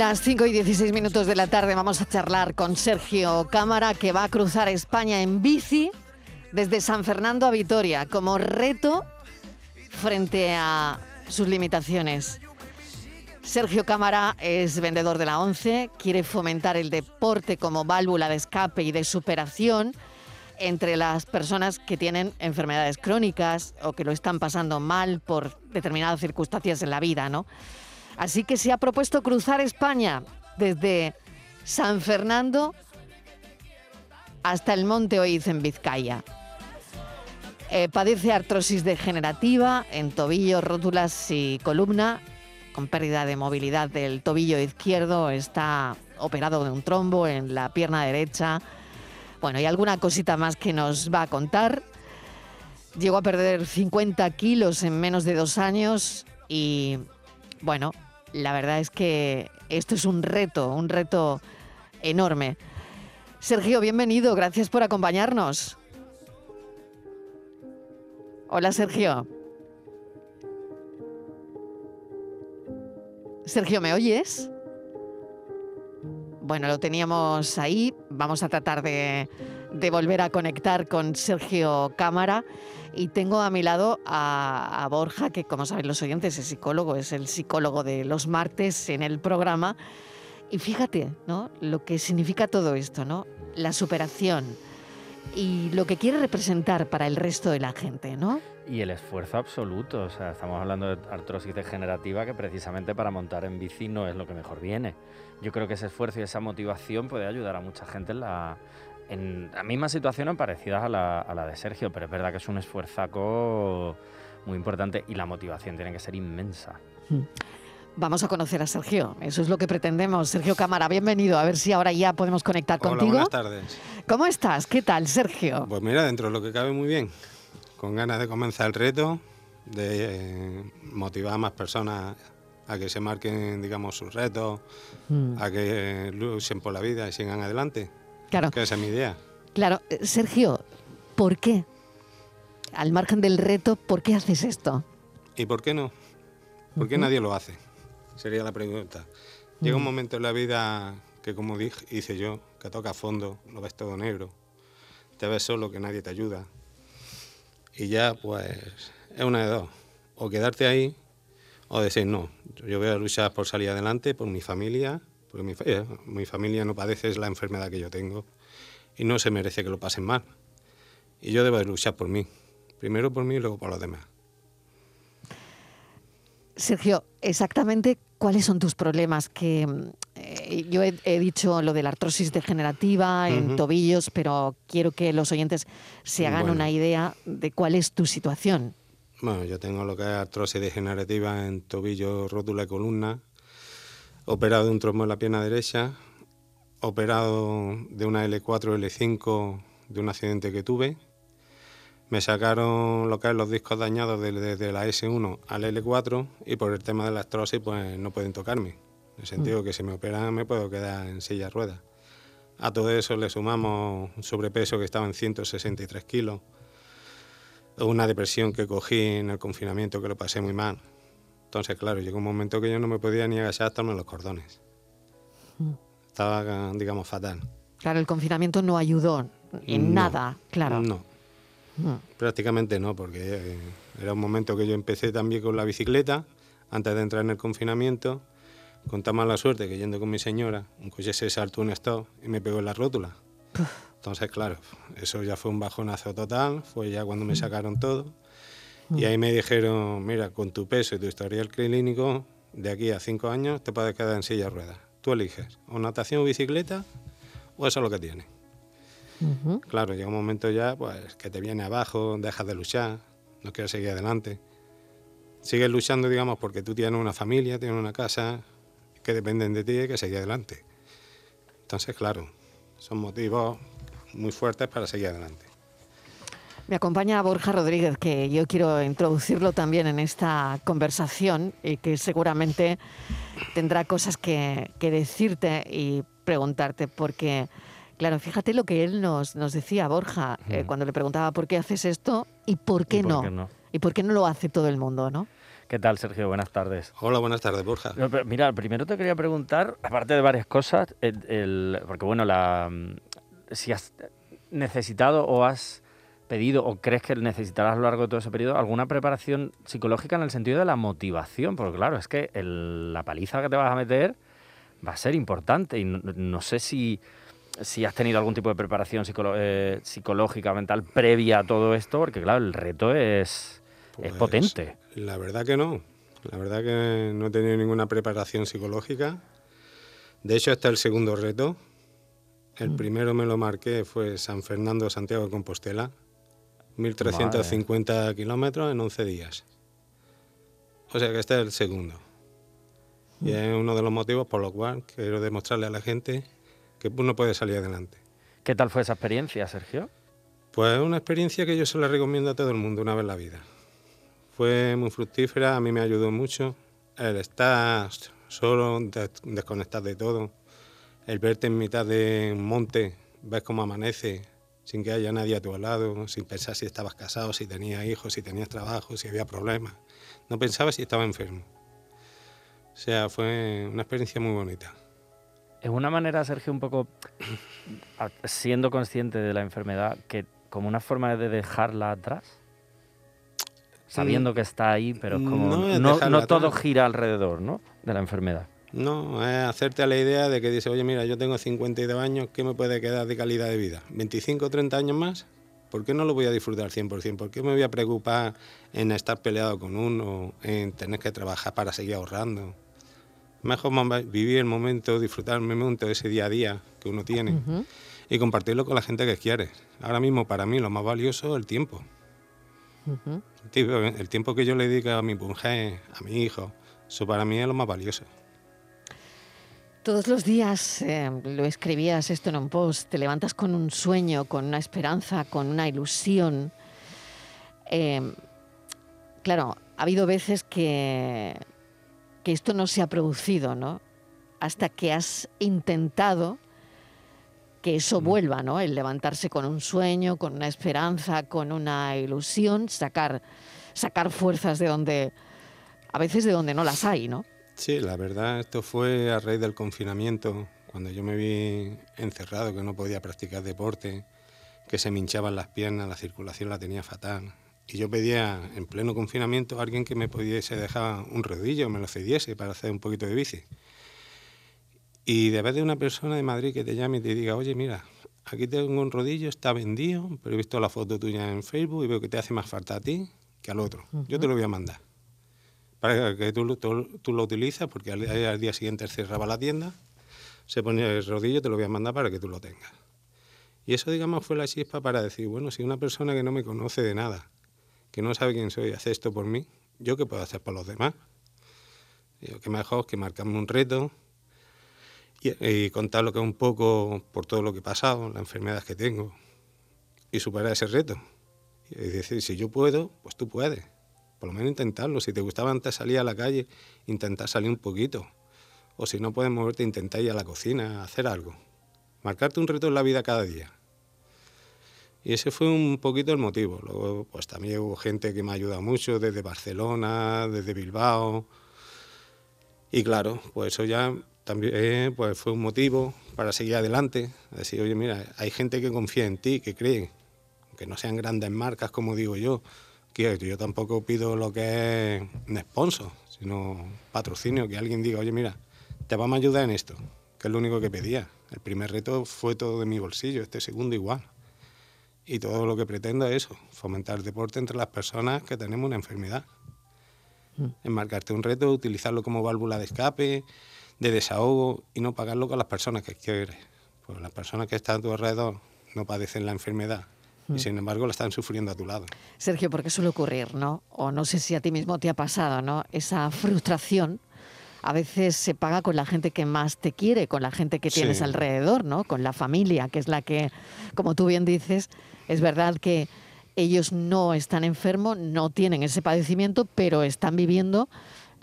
Las 5 y 16 minutos de la tarde vamos a charlar con Sergio Cámara que va a cruzar España en bici desde San Fernando a Vitoria como reto frente a sus limitaciones. Sergio Cámara es vendedor de la ONCE, quiere fomentar el deporte como válvula de escape y de superación entre las personas que tienen enfermedades crónicas o que lo están pasando mal por determinadas circunstancias en la vida, ¿no? Así que se ha propuesto cruzar España desde San Fernando hasta el Monte Oiz en Vizcaya. Eh, padece artrosis degenerativa en tobillo, rótulas y columna, con pérdida de movilidad del tobillo izquierdo, está operado de un trombo en la pierna derecha. Bueno, y alguna cosita más que nos va a contar. Llegó a perder 50 kilos en menos de dos años y, bueno, la verdad es que esto es un reto, un reto enorme. Sergio, bienvenido, gracias por acompañarnos. Hola, Sergio. Sergio, ¿me oyes? Bueno, lo teníamos ahí. Vamos a tratar de, de volver a conectar con Sergio Cámara. Y tengo a mi lado a, Borja, que como saben los oyentes es psicólogo, es el psicólogo de los martes en el programa. Y fíjate, ¿no? Lo que significa todo esto, ¿no? La superación y lo que quiere representar para el resto de la gente, ¿no? Y el esfuerzo absoluto, o sea, estamos hablando de artrosis degenerativa que precisamente para montar en bici no es lo que mejor viene. Yo creo que ese esfuerzo y esa motivación puede ayudar a mucha gente en la, en las mismas situaciones parecidas a la, a la de Sergio, pero es verdad que es un esfuerzaco muy importante y la motivación tiene que ser inmensa. Vamos a conocer a Sergio, eso es lo que pretendemos. Sergio Cámara, bienvenido. A ver si ahora ya podemos conectar Hola, contigo. buenas tardes. ¿Cómo estás? ¿Qué tal, Sergio? Pues mira, dentro de lo que cabe muy bien. Con ganas de comenzar el reto, de eh, motivar a más personas a que se marquen, digamos, sus retos, Mm. a que luchen por la vida y sigan adelante. Claro, Que esa es mi idea. claro. Eh, Sergio, ¿por qué? Al margen del reto, ¿por qué haces esto? ¿Y por qué no? ¿Por qué nadie lo hace? Sería la pregunta. Llega un Mm. momento en la vida que, como dije, hice yo, que toca a fondo, lo ves todo negro, te ves solo, que nadie te ayuda. Y ya, pues, es una de dos. O quedarte ahí, o decir, no, yo voy a luchar por salir adelante, por mi familia, porque mi, eh, mi familia no padece la enfermedad que yo tengo y no se merece que lo pasen mal. Y yo debo de luchar por mí. Primero por mí y luego por los demás. Sergio, exactamente cuáles son tus problemas. Que eh, yo he, he dicho lo de la artrosis degenerativa en Ujú. tobillos, pero quiero que los oyentes se hagan Bueno. una idea de cuál es tu situación. Bueno, yo tengo lo que es artrosis degenerativa en tobillo, rótula y columna, operado de un trombo en la pierna derecha, operado de una L4, L5 de un accidente que tuve. Me sacaron lo que es los discos dañados de- desde la S1 al L4 y por el tema de la artrosis pues no pueden tocarme. En el sentido que si me operan me puedo quedar en silla de ruedas. A todo eso le sumamos un sobrepeso que estaba en 163 kilos, una depresión que cogí en el confinamiento que lo pasé muy mal. Entonces, claro, llegó un momento que yo no me podía ni agachar hasta los cordones. Estaba, digamos, fatal. Claro, el confinamiento no ayudó en No. nada, claro. No. Prácticamente no, porque eh, era un momento que yo empecé también con la bicicleta, antes de entrar en el confinamiento, con tan mala suerte que yendo con mi señora, un coche se saltó un stop y me pegó en la rótula. Entonces, claro, eso ya fue un bajonazo total, fue ya cuando me sacaron todo. Y ahí me dijeron, mira, con tu peso y tu historial clínico, de aquí a cinco años te puedes quedar en silla de ruedas. Tú eliges, o natación o bicicleta, o eso es lo que tienes. Claro, llega un momento ya pues, que te viene abajo, dejas de luchar, no quieres seguir adelante. Sigues luchando, digamos, porque tú tienes una familia, tienes una casa que dependen de ti y que seguir adelante. Entonces, claro, son motivos muy fuertes para seguir adelante. Me acompaña Borja Rodríguez, que yo quiero introducirlo también en esta conversación y que seguramente tendrá cosas que, decirte y preguntarte, porque, claro, fíjate lo que él nos, nos decía, Borja, eh, cuando le preguntaba por qué haces esto y por qué, no? Y por qué no lo hace todo el mundo, ¿no? ¿Qué tal, Sergio? Buenas tardes. Hola, buenas tardes, Borja. Mira, primero te quería preguntar, aparte de varias cosas, porque bueno, la, si has necesitado o has pedido o crees que necesitarás a lo largo de todo ese periodo alguna preparación psicológica en el sentido de la motivación, porque claro, es que la paliza que te vas a meter va a ser importante y no, sé si, si, has tenido algún tipo de preparación eh, psicológica, mental previa a todo esto, porque claro, el reto es, es pues, potente. La verdad que no, la verdad que no he tenido ninguna preparación psicológica. De hecho, este es el segundo reto. El mm. primero me lo marqué fue San Fernando, Santiago de Compostela, 1.350 kilómetros en 11 días. O sea que este es el segundo. Y es uno de los motivos por los cuales quiero demostrarle a la gente que uno puede salir adelante. ¿Qué tal fue esa experiencia, Sergio? Pues una experiencia que yo se la recomiendo a todo el mundo una vez en la vida. Fue muy fructífera, a mí me ayudó mucho. El estar solo, desconectar de todo, el verte en mitad de un monte, ves cómo amanece, sin que haya nadie a tu lado, sin pensar si estabas casado, si tenías hijos, si tenías trabajo, si había problemas. No pensaba si estaba enfermo. O sea, fue una experiencia muy bonita. Es una manera, Sergio, un poco, siendo consciente de la enfermedad, que como una forma de dejarla atrás, sabiendo mm, que está ahí, pero es como no, todo gira alrededor ¿no? de la enfermedad. No, es hacerte a la idea de que dice, oye, mira, yo tengo 52 años, ¿qué me puede quedar de calidad de vida? ¿25 o 30 años más? ¿Por qué no lo voy a disfrutar 100%? ¿Por qué me voy a preocupar en estar peleado con uno, en tener que trabajar para seguir ahorrando? Mejor vivir el momento, disfrutar el momento de ese día a día que uno tiene y compartirlo con la gente que quiere. Ahora mismo, para mí, lo más valioso es el tiempo. El tiempo que yo le dedico a mi mujer, a mi hijo, eso para mí es lo más valioso. Todos los días eh, lo escribías esto en un post, te levantas con un sueño, con una esperanza, con una ilusión. Em, claro, ha habido veces que, que esto no se ha producido, ¿no? Hasta que has intentado que eso mm. vuelva, ¿no? El levantarse con un sueño, con una esperanza, con una ilusión, sacar, sacar fuerzas de donde, a veces de donde no las hay, ¿no? Sí, la verdad, esto fue a raíz del confinamiento, cuando yo me vi encerrado, que no podía practicar deporte, que se me hinchaban las piernas, la circulación la tenía fatal. Y yo pedía en pleno confinamiento a alguien que me pudiese dejar un rodillo, me lo cediese para hacer un poquito de bici. Y de vez de una persona de Madrid que te llame y te diga, oye, mira, aquí tengo un rodillo, está vendido, pero he visto la foto tuya en Facebook y veo que te hace más falta a ti que al otro. Yo te lo voy a mandar para que tú, tú, lo utilizas, porque al, día siguiente cerraba la tienda, se ponía el rodillo, te lo voy a mandar para que tú lo tengas. Y eso, digamos, fue la chispa para decir, bueno, si una persona que no me conoce de nada, que no sabe quién soy, hace esto por mí, ¿yo qué puedo hacer por los demás? Digo, qué mejor que marcarme un reto y, y contar lo que un poco por todo lo que he pasado, las enfermedades que tengo, y superar ese reto. Y decir, si yo puedo, pues tú puedes por lo menos intentarlo. Si te gustaba antes salir a la calle, intentar salir un poquito. O si no puedes moverte, intentar ir a la cocina, hacer algo. Marcarte un reto en la vida cada día. Y ese fue un poquito el motivo. Luego, pues también hubo gente que me ayuda mucho, desde Barcelona, desde Bilbao. Y claro, pues eso ya también pues fue un motivo para seguir adelante. Decir, oye, mira, hay gente que confía en ti, que cree, aunque no sean grandes marcas, como digo yo, que yo tampoco pido lo que es un sponsor, sino patrocinio, que alguien diga, oye, mira, te vamos a ayudar en esto, que es lo único que pedía. El primer reto fue todo de mi bolsillo, este segundo igual. Y todo lo que pretendo es eso, fomentar el deporte entre las personas que tenemos una enfermedad. Enmarcarte un reto, utilizarlo como válvula de escape, de desahogo y no pagarlo con las personas que quieres. Pues las personas que están a tu alrededor no padecen la enfermedad y sin embargo la están sufriendo a tu lado. Sergio, ¿por qué suele ocurrir, no? O no sé si a ti mismo te ha pasado, ¿no? Esa frustración a veces se paga con la gente que más te quiere, con la gente que tienes Sí. alrededor, ¿no? Con la familia, que es la que, como tú bien dices, es verdad que ellos no están enfermos, no tienen ese padecimiento, pero están viviendo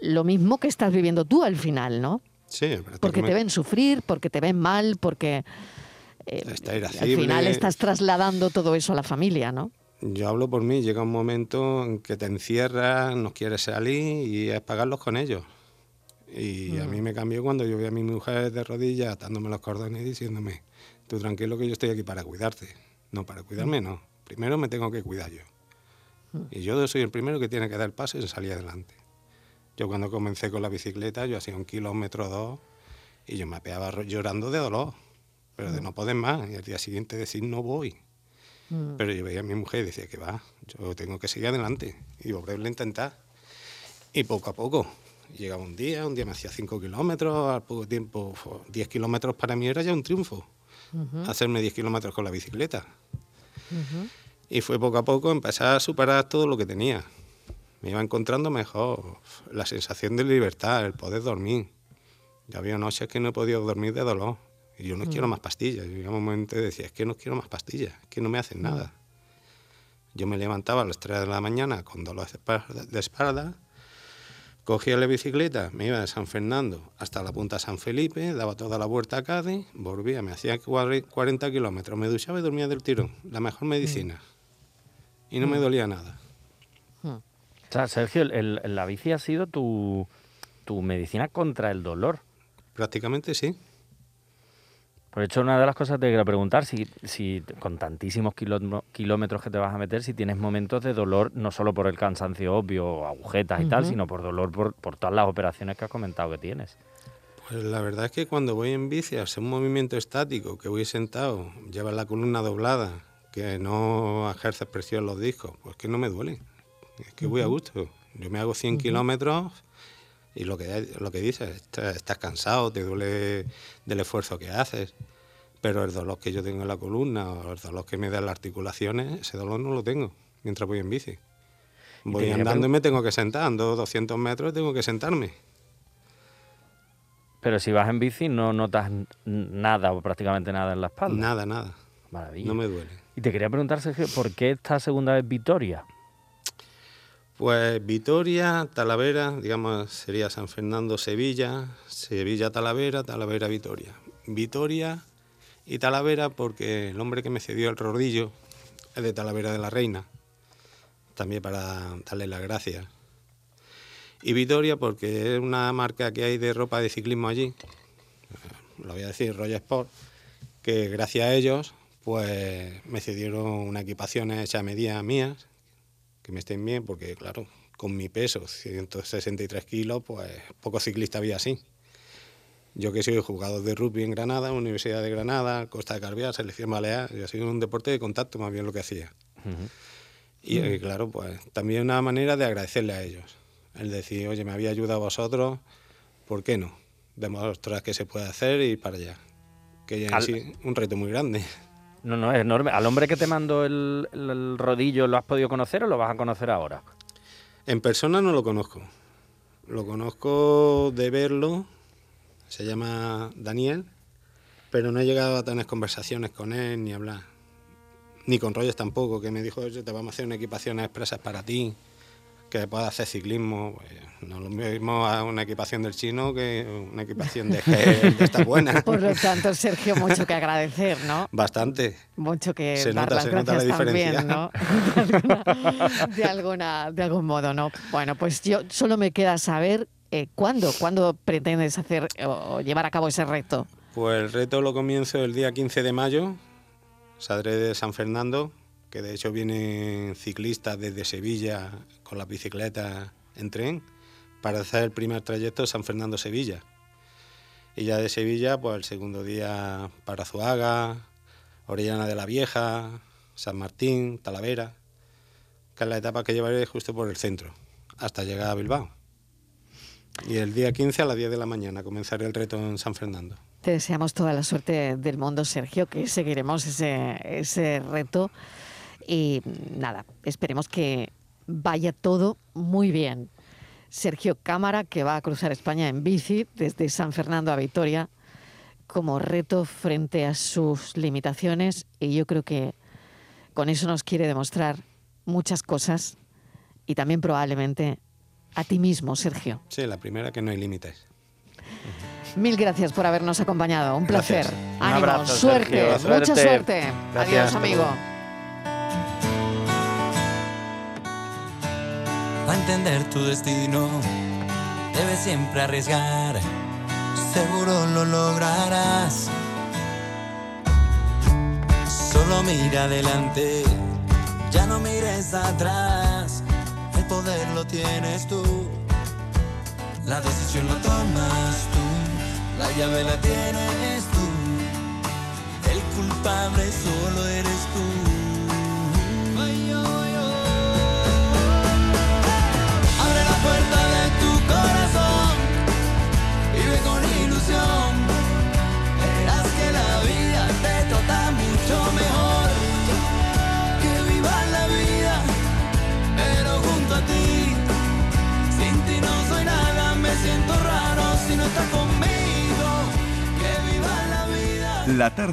lo mismo que estás viviendo tú al final, ¿no? Sí, Porque te ven sufrir, porque te ven mal, porque eh, al final estás trasladando todo eso a la familia, ¿no? Yo hablo por mí, llega un momento en que te encierras, no quieres salir y es pagarlos con ellos. Y a mí me cambió cuando yo vi a mi mujer de rodillas atándome los cordones y diciéndome, tú tranquilo que yo estoy aquí para cuidarte. No, para cuidarme no. Primero me tengo que cuidar yo. Y yo soy el primero que tiene que dar el paso y salir adelante. Yo cuando comencé con la bicicleta, yo hacía un kilómetro o dos y yo me apeaba llorando de dolor, pero de no poder más. Y al día siguiente decir, no voy. Pero yo veía a mi mujer y decía que va, yo tengo que seguir adelante y volverlo a intentar. Y poco a poco, llegaba un día, un día me hacía 5 kilómetros, al poco tiempo fue 10 kilómetros para mí era ya un triunfo. Hacerme 10 kilómetros con la bicicleta. Y fue poco a poco empezar a superar todo lo que tenía. Me iba encontrando mejor la sensación de libertad, el poder dormir. Ya había noches que no he podido dormir de dolor. Y yo no quiero más pastillas. Yo llegaba un momento y decía, es que no quiero más pastillas, es que no me hacen nada. Yo me levantaba a las 3 de la mañana con dolor de espalda, de espalda, cogía la bicicleta, me iba de San Fernando hasta la punta de San Felipe, daba toda la vuelta a Cádiz, volvía, me hacía cuare- 40 kilómetros, me duchaba y dormía del tirón. La mejor medicina. Y no me dolía nada. O sea, Sergio, el- el- la bici ha sido tu, tu medicina contra el dolor. Prácticamente sí. Por hecho, una de las cosas que te quería preguntar, si, si con tantísimos kilómetro- kilómetros que te vas a meter, si tienes momentos de dolor, no solo por el cansancio obvio, o agujetas y tal, sino por dolor por, por todas las operaciones que has comentado que tienes. Pues la verdad es que cuando voy en bici, ser un movimiento estático, que voy sentado, llevas la columna doblada, que no ejerces presión en los discos, pues que no me duele. Es que voy a gusto. Yo me hago 100 kilómetros y lo que, lo que dices, estás, estás cansado, te duele del esfuerzo que haces, pero el dolor que yo tengo en la columna o el dolor que me dan las articulaciones, ese dolor no lo tengo mientras voy en bici. Voy andando y me tengo que sentar, ando 200 metros y tengo que sentarme. Pero si vas en bici no notas nada o prácticamente nada en la espalda. Nada, nada. Maravilla. No me duele. Y te quería preguntar, Sergio, ¿por qué esta segunda vez Vitoria? Pues Vitoria, Talavera, digamos, sería San Fernando, Sevilla, Sevilla, Talavera, Talavera, Vitoria. Vitoria y Talavera porque el hombre que me cedió el rodillo es de Talavera de la Reina, también para darle las gracias. Y Vitoria porque es una marca que hay de ropa de ciclismo allí, eh, lo voy a decir, Royal Sport, que gracias a ellos pues me cedieron una equipación hecha a medida mías que me estén bien, porque claro, con mi peso, 163 kilos, pues poco ciclista había así. Yo que soy jugador de rugby en Granada, Universidad de Granada, Costa de Carviar, Selección Balear, yo sido un deporte de contacto más bien lo que hacía. Y eh, claro, pues también una manera de agradecerle a ellos. El decir, oye, me había ayudado a vosotros, ¿por qué no? Demostrar que se puede hacer y para allá. Que ya Al- sí un reto muy grande. No, no, es enorme. ¿Al hombre que te mandó el, el- rodillo lo has podido conocer o lo vas a conocer ahora? En persona no lo conozco. Lo conozco de verlo. Se llama Daniel. Pero no he llegado a tener conversaciones con él ni hablar. Ni con Rogers tampoco, que me dijo, te vamos a hacer una equipación expresas para ti, que puedas hacer ciclismo. Pues, no lo mismo a una equipación del chino que una equipación de gel de esta buena. Por lo tanto, Sergio, mucho que agradecer, ¿no? Bastante. Mucho que Se dar nota- las se nota la también, diferencia. ¿no? De alguna, de algún modo, ¿no? Bueno, pues yo solo me queda saber eh, cuándo, cuándo pretendes hacer o, o llevar a cabo ese reto. Pues el reto lo comienzo el día 15 de mayo. Saldré de San Fernando que de hecho vienen ciclistas desde Sevilla con las bicicletas en tren para hacer el primer trayecto San Fernando-Sevilla. Y ya de Sevilla, pues el segundo día para Zuaga, Orellana de la Vieja, San Martín, Talavera, que es la etapa que llevaré justo por el centro, hasta llegar a Bilbao. Y el día 15 a las 10 de la mañana comenzaré el reto en San Fernando. Te deseamos toda la suerte del mundo, Sergio, que seguiremos ese, ese reto. Y nada, esperemos que vaya todo muy bien. Sergio Cámara, que va a cruzar España en bici desde San Fernando a Vitoria, como reto frente a sus limitaciones. Y yo creo que con eso nos quiere demostrar muchas cosas y también probablemente a ti mismo, Sergio. Sí, la primera que no hay límites. Mil gracias por habernos acompañado. Un Gracias. placer. Un Ánimo, abrazo, suerte, Sergio. mucha Suerte. suerte. Gracias. Adiós, amigo. Entender tu destino. Debes siempre arriesgar, seguro lo lograrás. Solo mira adelante, ya no mires atrás. El poder lo tienes tú, la decisión la tomas tú, la llave la tienes tú. El culpable solo eres